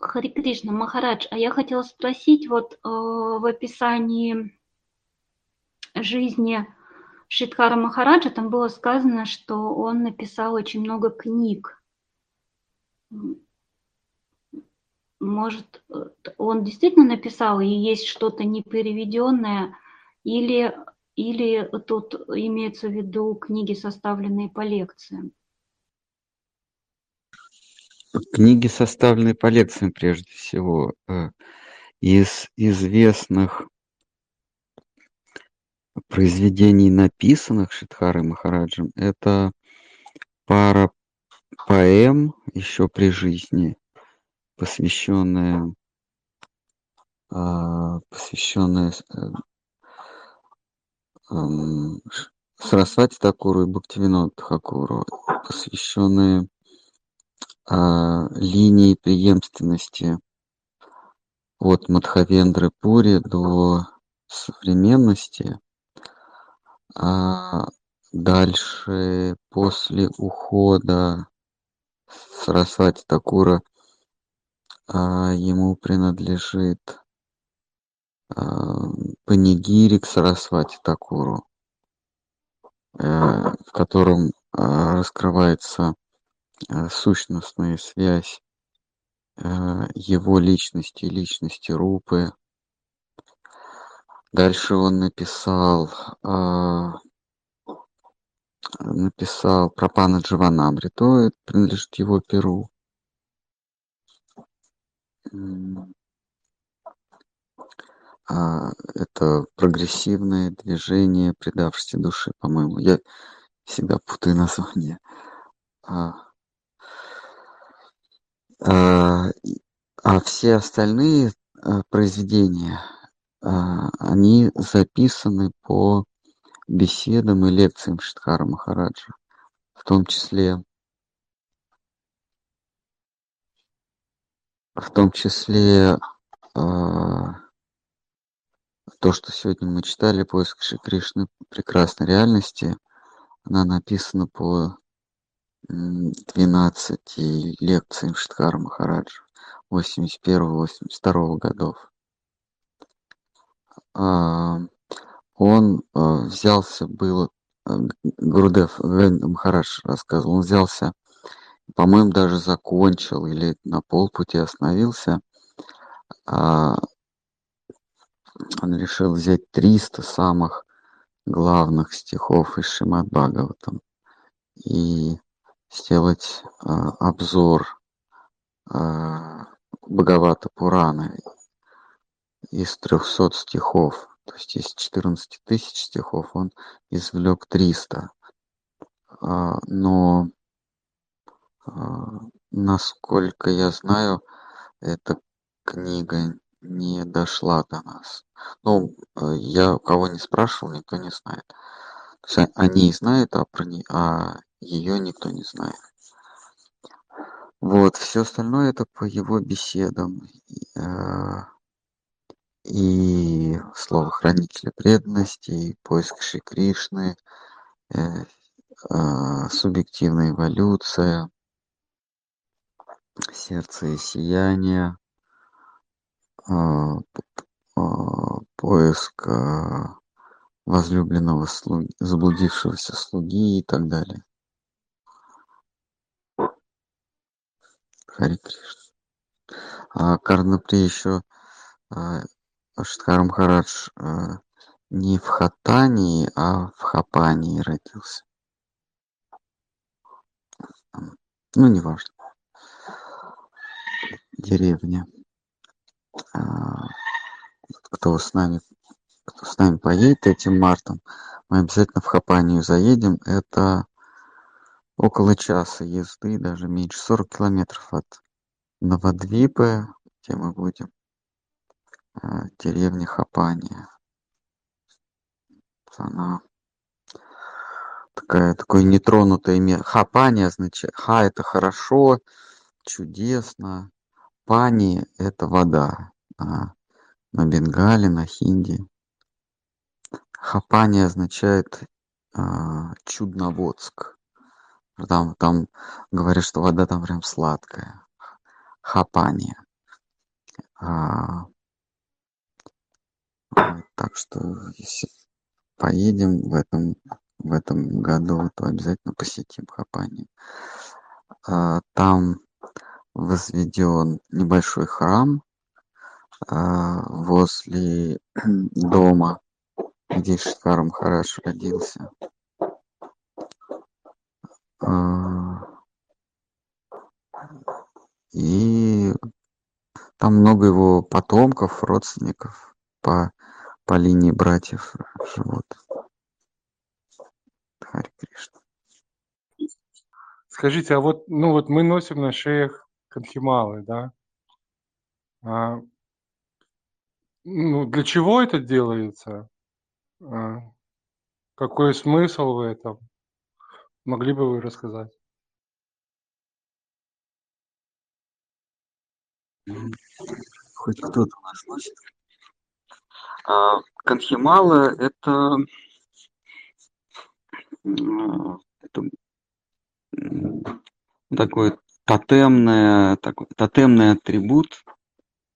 Хари Кришна, Махарадж, а я хотела спросить, вот э, в описании жизни Шридхара Махараджа там было сказано, что он написал очень много книг. Может, он действительно написал, и есть что-то непереведенное, или, или тут имеется в виду книги, составленные по лекциям? Книги, составленные по лекциям, прежде всего. Э, из известных произведений, написанных Шидхарой Махараджем, это пара поэм еще при жизни, посвященная, а, посвященная э, эм, Сарасвати Такуру и Бхактивиноду Тхакуру, посвященные линии преемственности от Мадхавендры Пури до современности. А дальше, после ухода Сарасвати Такура, а, ему принадлежит а, Панигири к Сарасвати Такуру, э, в котором а, раскрывается сущностная связь его личности личности Рупы. Дальше он написал написал про пана Дживанамриту, это принадлежит его перу. А, это прогрессивное движение предавшейся души, по-моему. Я всегда путаю название. А, а, а все остальные а, произведения, а, они записаны по беседам и лекциям Шидхара Махараджа, в том числе в том числе то, что сегодня мы читали, поиск Шри Кришны прекрасной реальности, она написана по 12 лекциям Шидхара Махараджа 81-82 годов. А, он э, взялся было э, Гурдев Махарадж рассказывал, он взялся, по-моему, даже закончил или на полпути остановился. А он решил взять 300 самых главных стихов из Шимат Бхагаватам и сделать а, обзор а, Бхагавата Пураны из 300 стихов то есть из 14 тысяч стихов он извлек 300. А, но, насколько я знаю, эта книга не дошла до нас. Ну, а, я кого не спрашивал, никто не знает. То есть они знают, а про не, а ее никто не знает. Вот, все остальное это по его беседам и слово хранителя преданности, и поиск Шри Кришны, э, э, субъективная эволюция, сердце и сияние, э, э, поиск э, возлюбленного слуги, заблудившегося слуги и так далее. Хари Кришна. А Карнапри еще а, Махарадж э, не в Хатании, а в Хапании родился. Ну, неважно. Деревня. А, кто с нами, кто с нами поедет этим мартом, мы обязательно в Хапанию заедем. Это около часа езды, даже меньше, 40 километров от Новодвипы, где мы будем. Э, деревня Хапания. Она такая, такое нетронутое имя. Хапания означает, ха это хорошо, чудесно, пани это вода. А на бенгале, на хинди. Хапания означает а, чудноводск. Там, там говорят, что вода там прям сладкая. Хапания. А, так что если поедем в этом в этом году, то обязательно посетим Хапани. А, там возведен небольшой храм а, возле дома, где Шикар Махараш родился. А, и там много его потомков, родственников по, по линии братьев живут. Хари Кришна. Скажите, а вот, ну вот мы носим на шеях канхималы, да? А, ну, для чего это делается? А, какой смысл в этом? Могли бы вы рассказать? Хоть кто-то нас носит. А, Канхимала это, это такой тотемное, такой тотемный атрибут,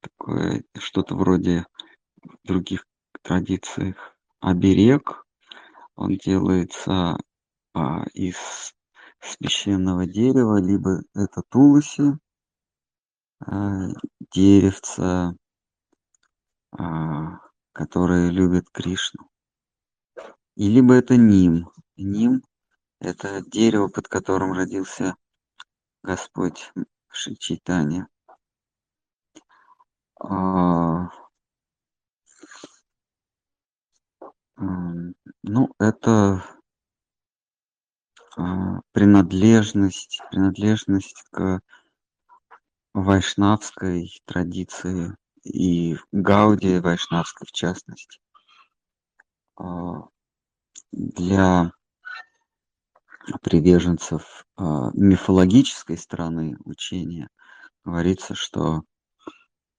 такое что-то вроде других традициях оберег. Он делается а, из священного дерева, либо это тулуси, а, деревца, а, которые любят Кришну. И либо это ним. Ним – это дерево, под которым родился Господь Шичитания. А, ну, это принадлежность, принадлежность к вайшнавской традиции и Гауди вайшнавской в частности. А, для приверженцев мифологической стороны учения говорится, что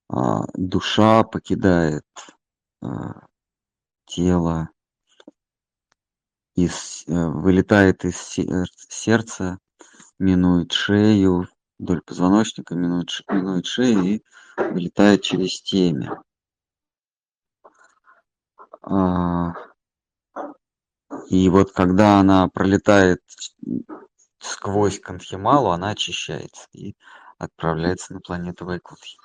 душа покидает тело из, э, вылетает из сердца, минует шею, вдоль позвоночника, минует, минует шею и вылетает через темя. А, и вот когда она пролетает сквозь Канхималу, она очищается и отправляется на планету Вайкутхи.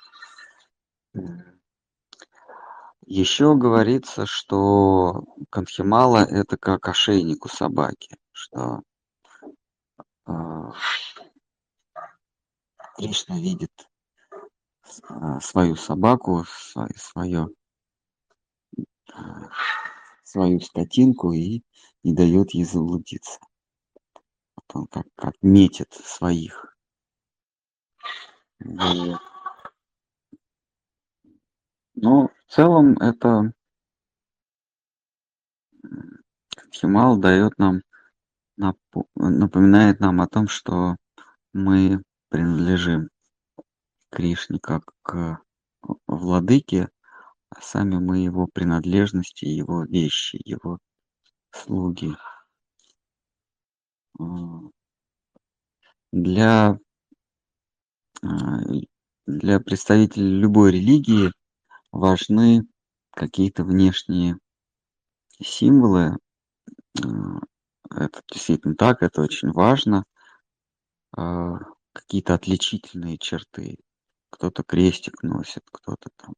Еще говорится, что Канхимала это как ошейник у собаки, что э, Кришна видит э, свою собаку, свое, свое, э, свою скотинку и не дает ей заблудиться. Вот он как, как метит своих. Вот. Но в целом это Химал дает нам, напоминает нам о том, что мы принадлежим Кришне как к владыке, а сами мы его принадлежности, его вещи, его слуги. Для, а, для представителей любой религии важны какие-то внешние символы. Это действительно так, это очень важно. А, какие-то отличительные черты. Кто-то крестик носит, кто-то там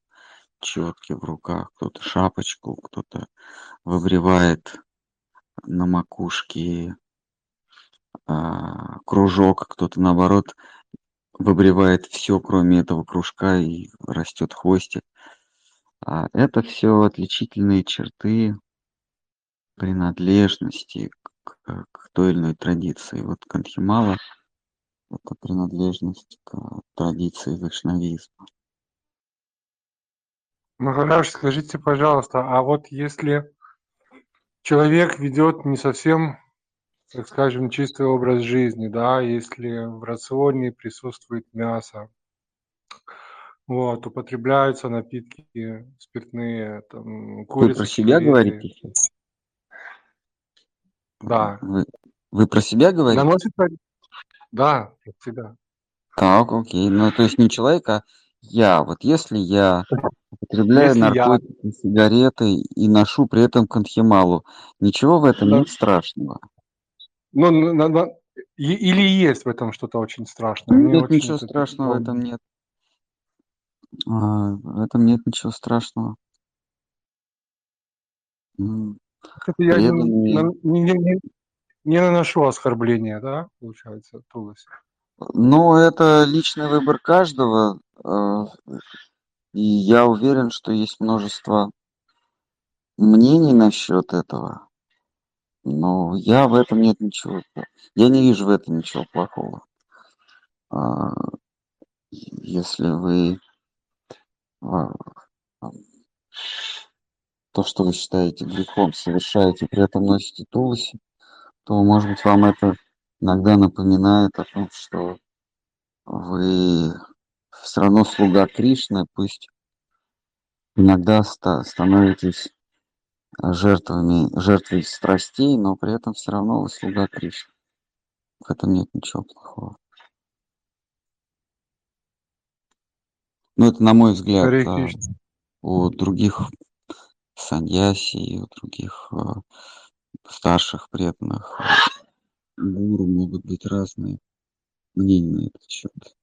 четки в руках, кто-то шапочку, кто-то выбривает на макушке а, кружок, кто-то наоборот выбривает все, кроме этого кружка, и растет хвостик. А это все отличительные черты принадлежности к, к той или иной традиции. Вот Кантхимала – это принадлежность к традиции вайшнавизма. Махараш, скажите, пожалуйста, а вот если человек ведет не совсем, так скажем, чистый образ жизни, да, если в рационе присутствует мясо, вот, употребляются напитки спиртные, там, Вы про себя говорите Да. Вы, вы про себя говорите? Наносит Да, про себя. Так, окей. Ну, то есть не человек, а я, вот если я употребляю Если я, наркотики, сигареты и ношу при этом конхималу, ничего в этом да, нет страшного. ну, на- на- или есть в этом что-то очень страшное. Мне Нет очень ничего это страшного в этом нет. А, В этом нет ничего страшного. М, Это я не, Преданные. на- не- не- не- не наношу оскорбления, да, получается, Туласи? Ну, это личный выбор каждого. э, И я уверен, что есть множество мнений насчет этого. Но я в этом нет ничего. Я не вижу в этом ничего плохого. А, Если вы а, то, что вы считаете грехом, совершаете, при этом носите тулуси, то, может быть, вам это иногда напоминает о том, что вы все равно слуга Кришны, пусть иногда ста- становитесь жертвами, жертвой страстей, но при этом все равно вы слуга Кришны. В этом нет ничего плохого. Ну, это на мой взгляд. А. У других саньяси и у других а, старших преданных а, гуру могут быть разные мнения на этот счет.